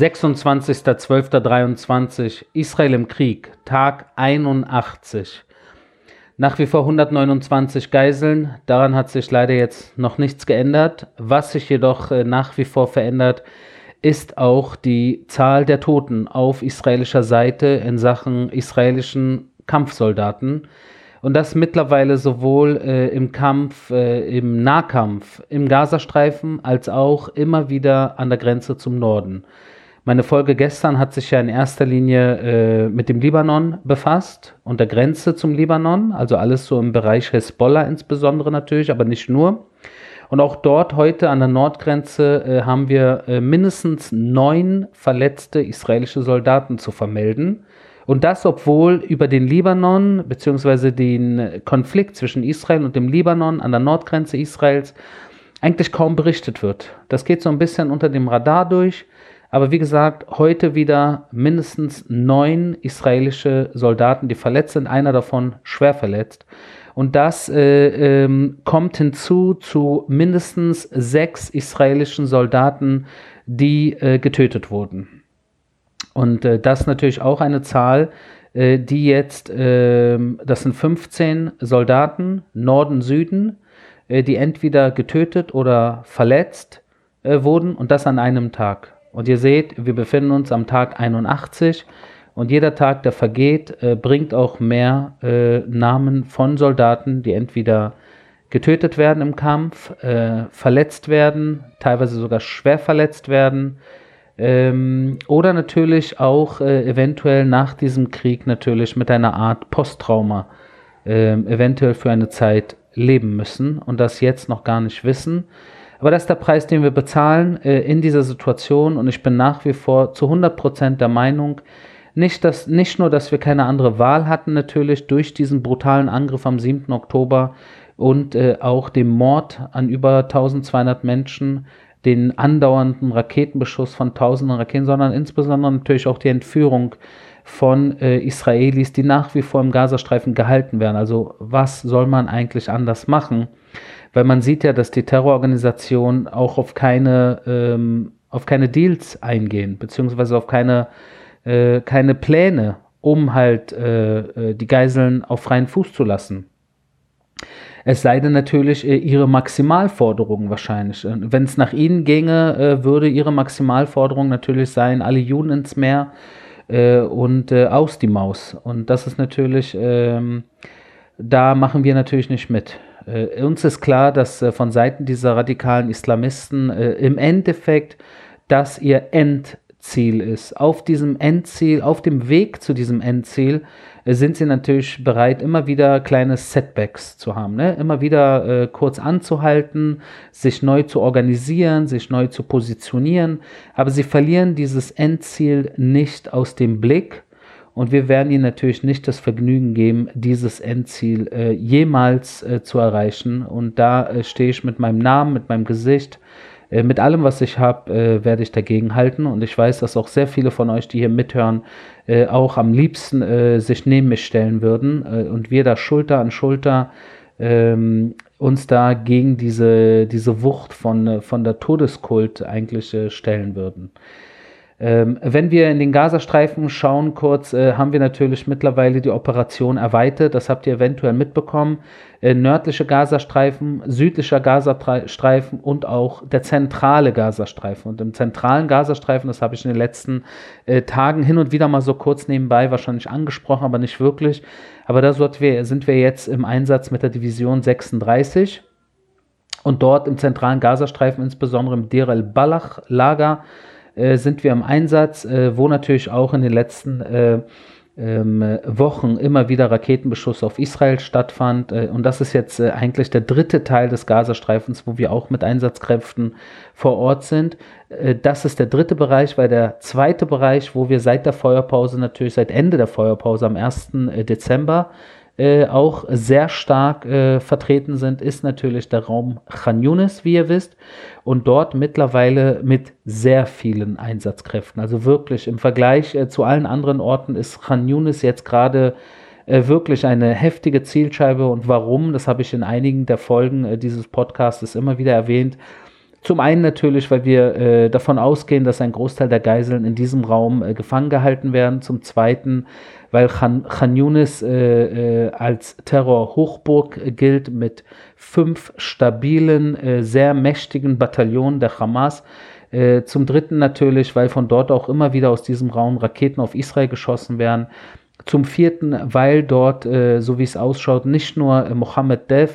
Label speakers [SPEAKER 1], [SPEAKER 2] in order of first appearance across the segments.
[SPEAKER 1] 26.12.23 Israel im Krieg, Tag 81. Nach wie vor 129 Geiseln, daran hat sich leider jetzt noch nichts geändert. Was sich jedoch äh, nach wie vor verändert, ist auch die Zahl der Toten auf israelischer Seite in Sachen israelischen Kampfsoldaten. Und das mittlerweile sowohl äh, im Kampf, äh, im Nahkampf, im Gazastreifen, als auch immer wieder an der Grenze zum Norden. Meine Folge gestern hat sich ja in erster Linie äh, mit dem Libanon befasst und der Grenze zum Libanon, also alles so im Bereich Hezbollah insbesondere natürlich, aber nicht nur. Und auch dort heute an der Nordgrenze äh, haben wir äh, mindestens neun verletzte israelische Soldaten zu vermelden. Und das, obwohl über den Libanon bzw. den Konflikt zwischen Israel und dem Libanon an der Nordgrenze Israels eigentlich kaum berichtet wird. Das geht so ein bisschen unter dem Radar durch. Aber wie gesagt, heute wieder mindestens neun israelische Soldaten, die verletzt sind, einer davon schwer verletzt. Und das äh, ähm, kommt hinzu zu mindestens sechs israelischen Soldaten, die äh, getötet wurden. Und äh, das ist natürlich auch eine Zahl, äh, die jetzt, ähm, das sind 15 Soldaten, Norden, Süden, äh, die entweder getötet oder verletzt äh, wurden und das an einem Tag. Und ihr seht, wir befinden uns am Tag 81 und jeder Tag, der vergeht, äh, bringt auch mehr äh, Namen von Soldaten, die entweder getötet werden im Kampf, äh, verletzt werden, teilweise sogar schwer verletzt werden ähm, oder natürlich auch äh, eventuell nach diesem Krieg natürlich mit einer Art Posttrauma ähm, eventuell für eine Zeit leben müssen und das jetzt noch gar nicht wissen. Aber das ist der Preis, den wir bezahlen äh, in dieser Situation und ich bin nach wie vor zu 100% der Meinung, nicht, dass, nicht nur, dass wir keine andere Wahl hatten natürlich durch diesen brutalen Angriff am 7. Oktober und äh, auch dem Mord an über 1200 Menschen, den andauernden Raketenbeschuss von tausenden Raketen, sondern insbesondere natürlich auch die Entführung von äh, Israelis, die nach wie vor im Gazastreifen gehalten werden. Also was soll man eigentlich anders machen? Weil man sieht ja, dass die Terrororganisationen auch auf keine, ähm, auf keine Deals eingehen, beziehungsweise auf keine, äh, keine Pläne, um halt äh, äh die Geiseln auf freien Fuß zu lassen. Es sei denn natürlich äh, ihre Maximalforderung wahrscheinlich. Wenn es nach ihnen ginge, äh, würde ihre Maximalforderung natürlich sein, alle Juden ins Meer äh, und äh, aus die Maus. Und das ist natürlich, ähm, da machen wir natürlich nicht mit. Äh, uns ist klar, dass äh, von Seiten dieser radikalen Islamisten im Endeffekt das ihr Endziel ist. Auf diesem Endziel, auf dem Weg zu diesem Endziel sind sie natürlich bereit, immer wieder kleine Setbacks zu haben. Ne? Immer wieder äh, kurz anzuhalten, sich neu zu organisieren, sich neu zu positionieren. Aber sie verlieren dieses Endziel nicht aus dem Blick. Und wir werden ihnen natürlich nicht das Vergnügen geben, dieses Endziel äh, jemals äh, zu erreichen. Und da äh, stehe ich mit meinem Namen, mit meinem Gesicht, äh, mit allem, was ich habe, äh, werde ich dagegen halten. Und ich weiß, dass auch sehr viele von euch, die hier mithören, äh, auch am liebsten äh, sich neben mich stellen würden äh, und wir da Schulter an Schulter ähm, uns da gegen diese, diese Wucht von, äh, von der Todeskult eigentlich stellen würden. Ähm, wenn wir in den Gazastreifen schauen, kurz, äh, haben wir natürlich mittlerweile die Operation erweitert. Das habt ihr eventuell mitbekommen. Äh, nördliche Gazastreifen, südlicher Gazastreifen und auch der zentrale Gazastreifen. Und im zentralen Gazastreifen, das habe ich in den letzten äh, Tagen hin und wieder mal so kurz nebenbei wahrscheinlich angesprochen, aber nicht wirklich. Aber da sind wir jetzt im Einsatz mit der Division 36. Und dort im zentralen Gazastreifen, insbesondere im Deir el-Balach-Lager, äh, sind wir im Einsatz, äh, wo natürlich auch in den letzten äh, ähm, Wochen immer wieder Raketenbeschuss auf Israel stattfand. Äh, und das ist jetzt äh, eigentlich der dritte Teil des Gazastreifens, wo wir auch mit Einsatzkräften vor Ort sind. Äh, das ist der dritte Bereich, weil der zweite Bereich, wo wir seit der Feuerpause natürlich, seit Ende der Feuerpause am 1. Dezember äh, auch sehr stark äh, vertreten sind, ist natürlich der Raum Khan Yunis, wie ihr wisst, und dort mittlerweile mit sehr vielen Einsatzkräften. Also wirklich im Vergleich äh, zu allen anderen Orten ist Khan Yunis jetzt gerade äh, wirklich eine heftige Zielscheibe. Und warum, das habe ich in einigen der Folgen äh, dieses Podcasts immer wieder erwähnt Zum einen natürlich, weil wir äh, davon ausgehen, dass ein Großteil der Geiseln in diesem Raum äh, gefangen gehalten werden. Zum zweiten, weil Khan, Khan Yunis äh, äh als Terrorhochburg gilt mit fünf stabilen, äh, sehr mächtigen Bataillonen der Hamas. Äh, zum dritten natürlich, weil von dort auch immer wieder aus diesem Raum Raketen auf Israel geschossen werden. Zum vierten, weil dort, so wie es ausschaut, nicht nur Mohammed Dev,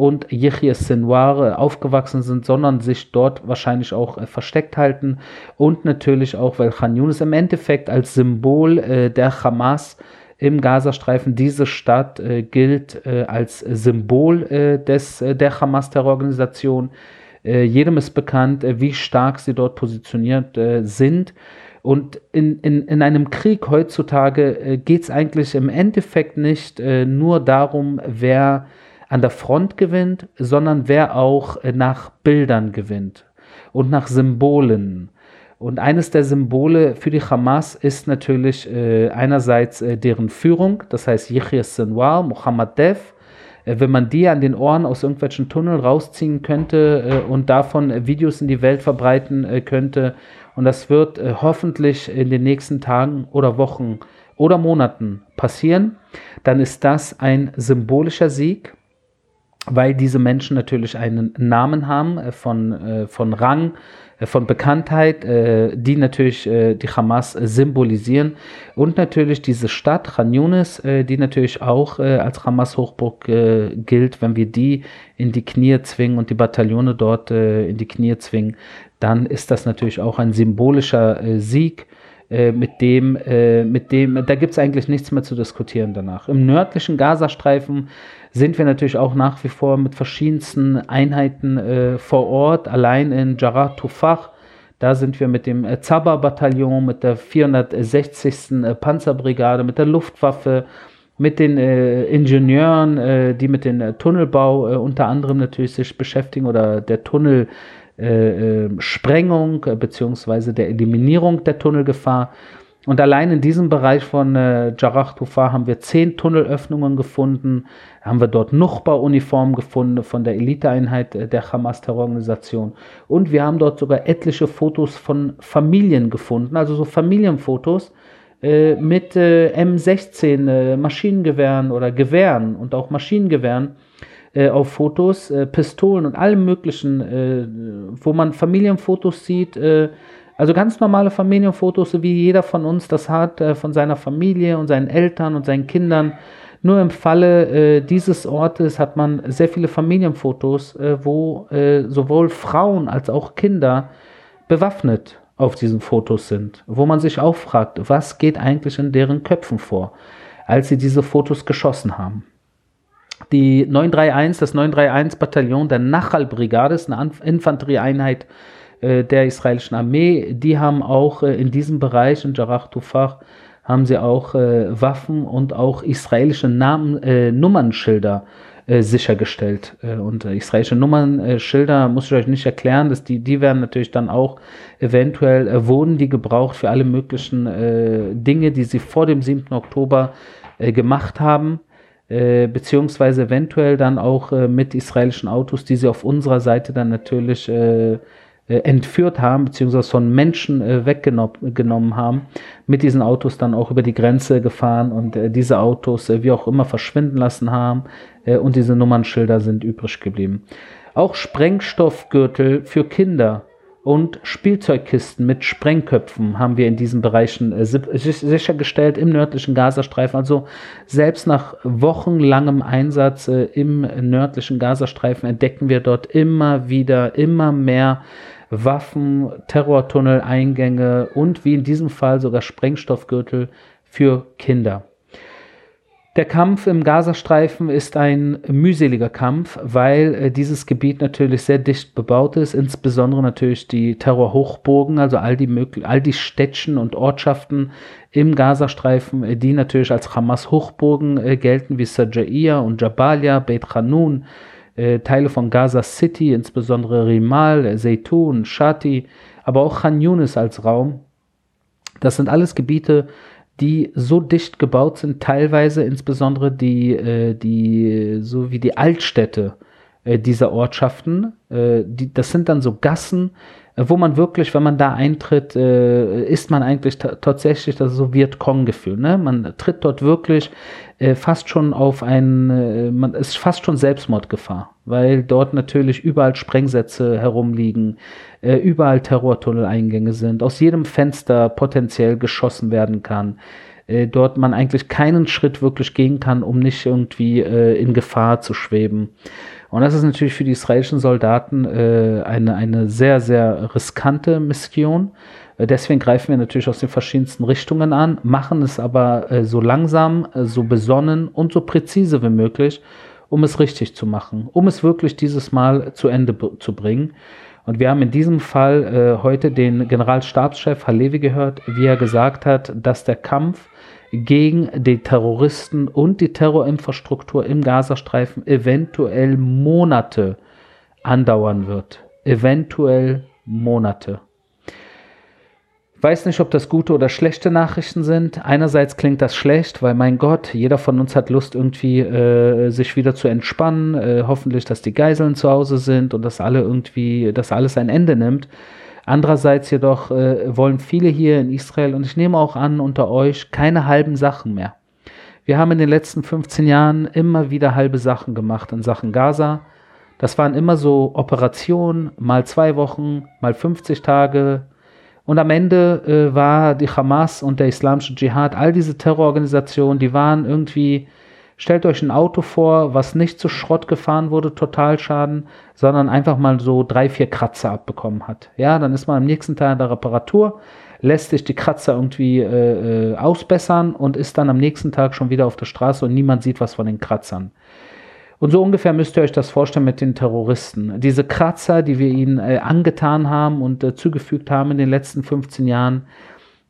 [SPEAKER 1] und Yehya Sinwar aufgewachsen sind, sondern sich dort wahrscheinlich auch äh, versteckt halten. Und natürlich auch, weil Khan Yunis im Endeffekt als Symbol äh, der Hamas im Gazastreifen, diese Stadt äh, gilt äh, als Symbol äh, des, äh, der Hamas-Terrororganisation. jedem ist bekannt, wie stark sie dort positioniert sind. Und in, in, in einem Krieg heutzutage geht es eigentlich im Endeffekt nicht nur darum, wer an der Front gewinnt, sondern wer auch äh, nach Bildern gewinnt und nach Symbolen. Und eines der Symbole für die Hamas ist natürlich äh, einerseits äh, deren Führung, das heißt Yahya Sinwar, Mohammed Dev. Äh, wenn man die an den Ohren aus irgendwelchen Tunneln rausziehen könnte äh, und davon Videos in die Welt verbreiten äh, könnte, und das wird hoffentlich in den nächsten Tagen oder Wochen oder Monaten passieren, dann ist das ein symbolischer Sieg weil diese Menschen natürlich einen Namen haben äh, von, äh, von Rang, äh, von Bekanntheit, die natürlich die Hamas symbolisieren. Und natürlich diese Stadt Khan Yunis, die natürlich auch als Hamas-Hochburg gilt, wenn wir die in die Knie zwingen und die Bataillone dort in die Knie zwingen, dann ist das natürlich auch ein symbolischer Sieg mit dem, mit dem, da gibt es eigentlich nichts mehr zu diskutieren danach. Im nördlichen Gazastreifen sind wir natürlich auch nach wie vor mit verschiedensten Einheiten äh, vor Ort, allein in Jarrah Tufach. Da sind wir mit dem äh, Zaba-Bataillon, mit der 460. Äh, Panzerbrigade, mit der Luftwaffe, mit den äh, Ingenieuren, äh, die mit dem äh, Tunnelbau äh, unter anderem natürlich sich beschäftigen oder der Tunnelsprengung äh, beziehungsweise der Eliminierung der Tunnelgefahr. Und allein in diesem Bereich von äh, Jarrah Tufar haben wir zehn Tunnelöffnungen gefunden, haben wir dort Nuchba-Uniformen gefunden von der Eliteeinheit äh, der Hamas-Terrororganisation. Und wir haben dort sogar etliche Fotos von Familien gefunden, also so Familienfotos äh, mit äh, M16 äh, Maschinengewehren oder Gewehren und auch Maschinengewehren äh, auf Fotos, Pistolen und allem möglichen, wo man Familienfotos sieht, also ganz normale Familienfotos, so wie jeder von uns das hat, äh, von seiner Familie und seinen Eltern und seinen Kindern. Nur im Falle äh, dieses Ortes hat man sehr viele Familienfotos, äh, wo äh, sowohl Frauen als auch Kinder bewaffnet auf diesen Fotos sind, wo man sich auch fragt, was geht eigentlich in deren Köpfen vor, als sie diese Fotos geschossen haben. Die 931, das 931-Bataillon der Nachal-Brigade ist eine Infanterieeinheit äh, der israelischen Armee, die haben auch äh, in diesem Bereich, in Jarrah Tufach, haben sie auch äh, Waffen und auch israelische Namen, äh, Nummernschilder sichergestellt. Und israelische Nummernschilder muss ich euch nicht erklären, dass die, die werden natürlich dann auch eventuell, wurden die gebraucht für alle möglichen Dinge, die sie vor dem 7. Oktober gemacht haben. Beziehungsweise eventuell dann auch mit israelischen Autos, die sie auf unserer Seite dann natürlich äh, entführt haben, beziehungsweise von Menschen äh, weggenommen haben, mit diesen Autos dann auch über die Grenze gefahren und äh, diese Autos äh, wie auch immer verschwinden lassen haben äh, und diese Nummernschilder sind übrig geblieben. Auch Sprengstoffgürtel für Kinder und Spielzeugkisten mit Sprengköpfen haben wir in diesen Bereichen äh, sichergestellt im nördlichen Gazastreifen. Also selbst nach wochenlangem Einsatz äh, im nördlichen Gazastreifen entdecken wir dort immer wieder, immer mehr Waffen, Terrortunnel, Eingänge und wie in diesem Fall sogar Sprengstoffgürtel für Kinder. Der Kampf im Gazastreifen ist ein mühseliger Kampf, weil äh, dieses Gebiet natürlich sehr dicht bebaut ist, insbesondere natürlich die Terrorhochburgen, also all die, all die Städtchen und Ortschaften im Gazastreifen, äh, die natürlich als Hamas-Hochburgen äh, gelten, wie Sajaiya und Jabalia, Beit Hanun, äh, Teile von Gaza City, insbesondere Rimal, Zeytun, Shati, aber auch Khan Yunis als Raum. Das sind alles Gebiete, die so dicht gebaut sind, teilweise insbesondere die, äh, die so wie die Altstädte äh, dieser Ortschaften. Äh, die, das sind dann so Gassen, wo man wirklich, wenn man da eintritt, äh, ist man eigentlich tatsächlich das so Vietcong-Gefühl. Ne? Man tritt dort wirklich äh, fast schon auf ein, äh, man ist fast schon Selbstmordgefahr, weil dort natürlich überall Sprengsätze herumliegen, äh, überall Terrortunneleingänge sind, aus jedem Fenster potenziell geschossen werden kann. Äh, dort man eigentlich keinen Schritt wirklich gehen kann, um nicht irgendwie äh, in Gefahr zu schweben. Und das ist natürlich für die israelischen Soldaten äh, eine, eine sehr, sehr riskante Mission. Äh, deswegen greifen wir natürlich aus den verschiedensten Richtungen an, machen es aber äh, so langsam, äh, so besonnen und so präzise wie möglich, um es richtig zu machen, um es wirklich dieses Mal zu Ende zu bringen. Und wir haben in diesem Fall äh, heute den Generalstabschef Halevi gehört, wie er gesagt hat, dass der Kampf gegen die Terroristen und die Terrorinfrastruktur im Gazastreifen eventuell Monate andauern wird. Eventuell Monate. Weiß nicht, ob das gute oder schlechte Nachrichten sind. Einerseits klingt das schlecht, weil mein Gott, jeder von uns hat Lust, irgendwie äh, sich wieder zu entspannen. Äh, hoffentlich, dass die Geiseln zu Hause sind und dass alle irgendwie, dass alles ein Ende nimmt. Andererseits jedoch äh, wollen viele hier in Israel, und ich nehme auch an unter euch, keine halben Sachen mehr. Wir haben in den letzten 15 Jahren immer wieder halbe Sachen gemacht in Sachen Gaza. Das waren immer so Operationen, mal zwei Wochen, mal 50 Tage. Und am Ende äh, war die Hamas und der Islamische Dschihad, all diese Terrororganisationen, die waren irgendwie Stellt euch ein Auto vor, was nicht zu Schrott gefahren wurde, Totalschaden, sondern einfach mal so drei, vier Kratzer abbekommen hat. Ja, dann ist man am nächsten Tag in der Reparatur, lässt sich die Kratzer irgendwie äh, äh, ausbessern und ist dann am nächsten Tag schon wieder auf der Straße und niemand sieht was von den Kratzern. Und so ungefähr müsst ihr euch das vorstellen mit den Terroristen. Diese Kratzer, die wir ihnen äh, angetan haben und äh, zugefügt haben in den letzten 15 Jahren,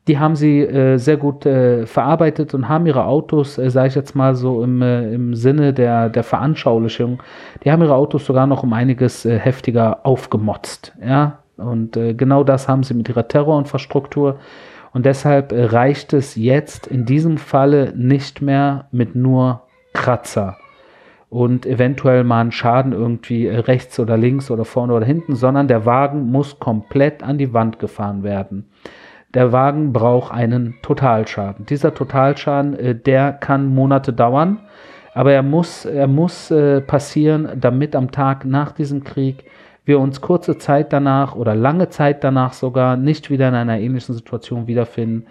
[SPEAKER 1] die haben sie äh, sehr gut äh, verarbeitet und haben ihre Autos, äh, sage ich jetzt mal so im, äh, im Sinne der, der Veranschaulichung, die haben ihre Autos sogar noch um einiges heftiger aufgemotzt. Ja? Und genau das haben sie mit ihrer Terrorinfrastruktur. Und deshalb reicht es jetzt in diesem Falle nicht mehr mit nur Kratzer und eventuell mal einen Schaden irgendwie rechts oder links oder vorne oder hinten, sondern der Wagen muss komplett an die Wand gefahren werden der Wagen braucht einen Totalschaden. Dieser Totalschaden, äh, der kann Monate dauern, aber er muss, er muss äh, passieren, damit am Tag nach diesem Krieg wir uns kurze Zeit danach oder lange Zeit danach sogar nicht wieder in einer ähnlichen Situation wiederfinden,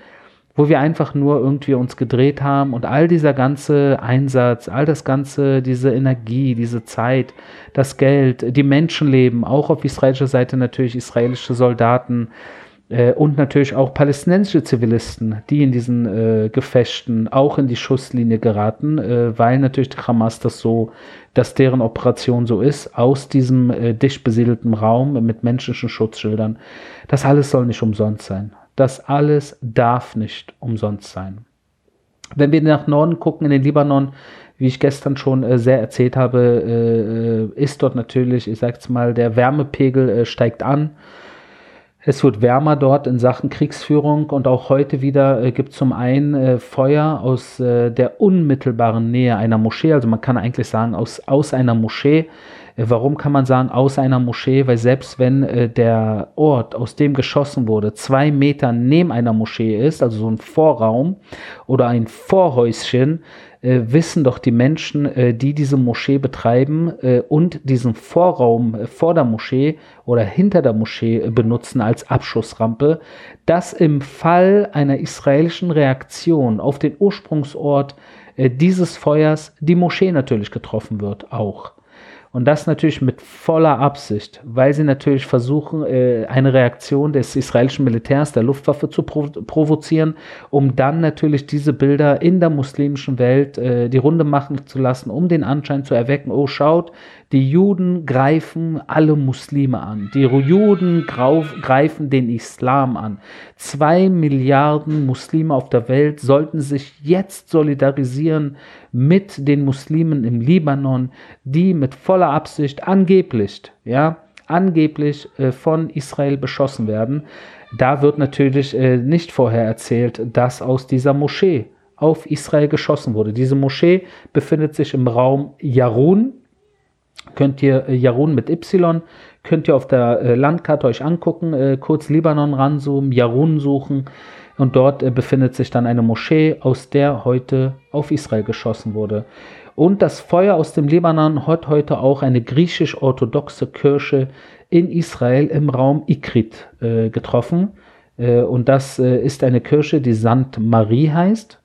[SPEAKER 1] wo wir einfach nur irgendwie uns gedreht haben und all dieser ganze Einsatz, all das ganze, diese Energie, diese Zeit, das Geld, die Menschenleben, auch auf israelischer Seite natürlich israelische Soldaten, äh, und natürlich auch palästinensische Zivilisten, die in diesen äh, Gefechten auch in die Schusslinie geraten, äh, weil natürlich die Hamas das so, dass deren Operation so ist, aus diesem äh, dicht besiedelten Raum mit menschlichen Schutzschildern. Das alles soll nicht umsonst sein. Das alles darf nicht umsonst sein. Wenn wir nach Norden gucken, in den Libanon, wie ich gestern schon äh, sehr erzählt habe, äh, äh ist dort natürlich, ich sag's mal, der Wärmepegel äh, steigt an. Es wird wärmer dort in Sachen Kriegsführung und auch heute wieder äh, gibt es zum einen äh, Feuer aus äh, der unmittelbaren Nähe einer Moschee, also man kann eigentlich sagen aus, aus einer Moschee. Äh, warum kann man sagen aus einer Moschee? Weil selbst wenn äh, der Ort, aus dem geschossen wurde, zwei Meter neben einer Moschee ist, also so ein Vorraum oder ein Vorhäuschen, äh, wissen doch die Menschen, äh, die diese Moschee betreiben äh, und diesen Vorraum äh, vor der Moschee oder hinter der Moschee benutzen als Abschussrampe, dass im Fall einer israelischen Reaktion auf den Ursprungsort dieses Feuers die Moschee natürlich getroffen wird auch. Und das natürlich mit voller Absicht, weil sie natürlich versuchen, äh, eine Reaktion des israelischen Militärs, der Luftwaffe zu provozieren, um dann natürlich diese Bilder in der muslimischen Welt äh, die Runde machen zu lassen, um den Anschein zu erwecken, oh schaut, die Juden greifen alle Muslime an. Die Juden greifen den Islam an. Zwei Milliarden Muslime auf der Welt sollten sich jetzt solidarisieren mit den Muslimen im Libanon, die mit voller Absicht angeblich, ja, angeblich äh, von Israel beschossen werden. Da wird natürlich äh, nicht vorher erzählt, dass aus dieser Moschee auf Israel geschossen wurde. Diese Moschee befindet sich im Raum Jarun, könnt ihr äh, Jarun mit Y, könnt ihr auf der äh, Landkarte euch angucken, äh, kurz Libanon ranzoomen, Jarun suchen und dort äh, befindet sich dann eine Moschee, aus der heute auf Israel geschossen wurde. Und das Feuer aus dem Libanon hat heute auch eine griechisch-orthodoxe Kirche in Israel im Raum Ikrit äh, getroffen. Äh, und das ist eine Kirche, die St. Marie heißt.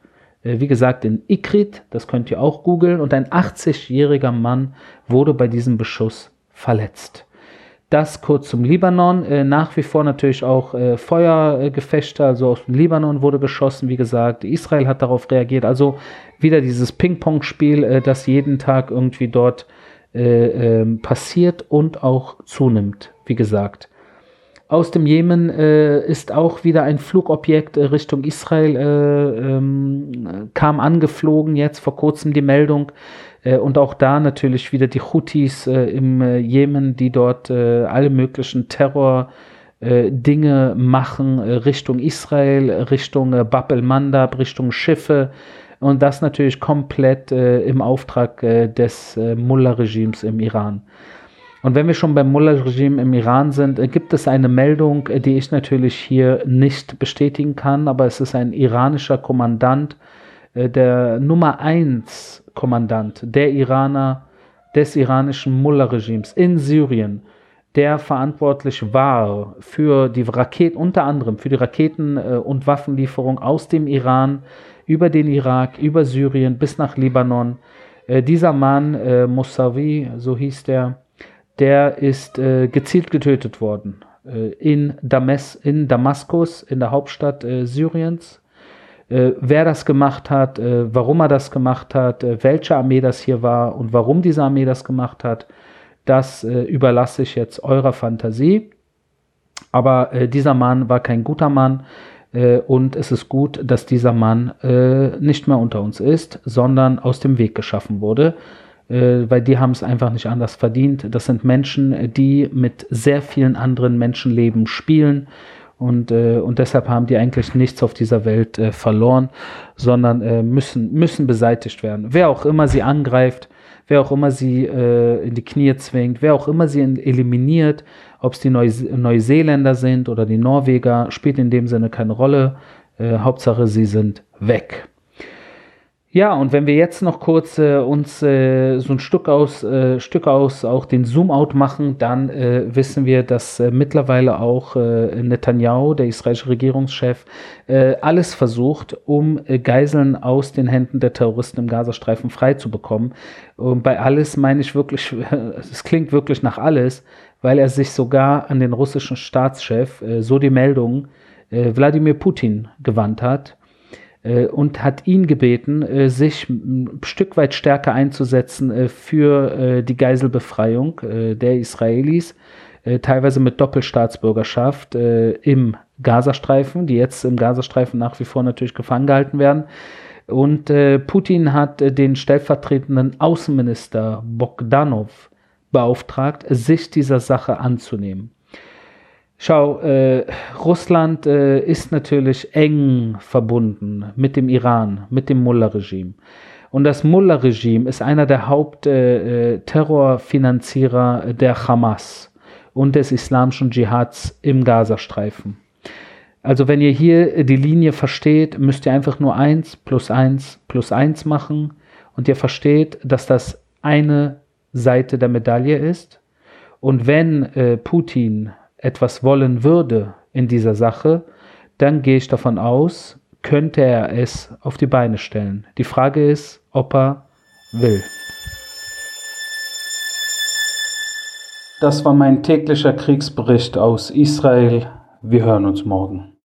[SPEAKER 1] Äh, wie gesagt, in Ikrit, das könnt ihr auch googeln, und ein 80-jähriger Mann wurde bei diesem Beschuss verletzt. Das kurz zum Libanon. Äh, nach wie vor natürlich auch äh, Feuergefechte, also aus dem Libanon wurde geschossen, wie gesagt. Israel hat darauf reagiert. Also wieder dieses Ping-Pong-Spiel, äh, das jeden Tag irgendwie dort äh, ähm, passiert und auch zunimmt, wie gesagt. Aus dem Jemen äh, ist auch wieder ein Flugobjekt äh, Richtung Israel, äh, ähm, kam angeflogen, jetzt vor kurzem die Meldung. Äh, und auch da natürlich wieder die Houthis äh, im äh, Jemen, die dort alle möglichen Terror- Dinge machen Richtung Israel, Richtung Bab el-Mandab, Richtung Schiffe und das natürlich komplett im Auftrag des Mullah-Regimes im Iran. Und wenn wir schon beim Mullah-Regime im Iran sind, äh, gibt es eine Meldung, äh, die ich natürlich hier nicht bestätigen kann, aber es ist ein iranischer Kommandant, äh, der Nummer 1 Kommandant der Iraner, des iranischen Mullah-Regimes in Syrien, der verantwortlich war für die Raketen, unter anderem für die Raketen- und Waffenlieferung aus dem Iran über den Irak, über Syrien bis nach Libanon. Dieser Mann, Mousavi, so hieß der, der ist äh, gezielt getötet worden äh, in, Dames, in Damaskus, in der Hauptstadt äh, Syriens. Äh, wer das gemacht hat, äh, warum er das gemacht hat, äh, welche Armee das hier war und warum diese Armee das gemacht hat, das überlasse ich jetzt eurer Fantasie. Aber dieser Mann war kein guter Mann und es ist gut, dass dieser Mann nicht mehr unter uns ist, sondern aus dem Weg geschaffen wurde weil die haben es einfach nicht anders verdient. Das sind Menschen, die mit sehr vielen anderen Menschenleben spielen und, äh, und deshalb haben die eigentlich nichts auf dieser Welt äh, verloren, sondern äh, müssen, müssen beseitigt werden. Wer auch immer sie angreift, wer auch immer sie äh, in die Knie zwingt, wer auch immer sie eliminiert, ob es die Neuse Neuseeländer sind oder die Norweger, spielt in dem Sinne keine Rolle. Äh, Hauptsache, sie sind weg. Ja, und wenn wir jetzt noch kurz äh, uns äh, so ein Stück aus, äh, Stück aus auch den Zoom-out machen, dann äh, wissen wir, dass äh, mittlerweile auch äh, Netanyahu, der israelische Regierungschef, alles versucht, um Geiseln aus den Händen der Terroristen im Gazastreifen frei zu bekommen. Und bei alles meine ich wirklich, es klingt wirklich nach alles, weil er sich sogar an den russischen Staatschef, so die Meldung, Wladimir Putin gewandt hat und hat ihn gebeten, äh, sich ein Stück weit stärker einzusetzen äh, für äh, die Geiselbefreiung äh, der Israelis, äh, teilweise mit Doppelstaatsbürgerschaft im Gazastreifen, die jetzt im Gazastreifen nach wie vor natürlich gefangen gehalten werden. Und Putin hat den stellvertretenden Außenminister Bogdanov beauftragt, sich dieser Sache anzunehmen. Schau, äh, Russland äh, ist natürlich eng verbunden mit dem Iran, mit dem Mullah-Regime. Und das Mullah-Regime ist einer der Hauptterrorfinanzierer äh, äh der Hamas und des islamischen Dschihads im Gazastreifen. Also wenn ihr hier die Linie versteht, müsst ihr einfach nur 1 plus 1 plus 1 machen und ihr versteht, dass das eine Seite der Medaille ist. Und wenn äh, Putin etwas wollen würde in dieser Sache, dann gehe ich davon aus, könnte er es auf die Beine stellen. Die Frage ist, ob er will. Das war mein täglicher Kriegsbericht aus Israel. Wir hören uns morgen.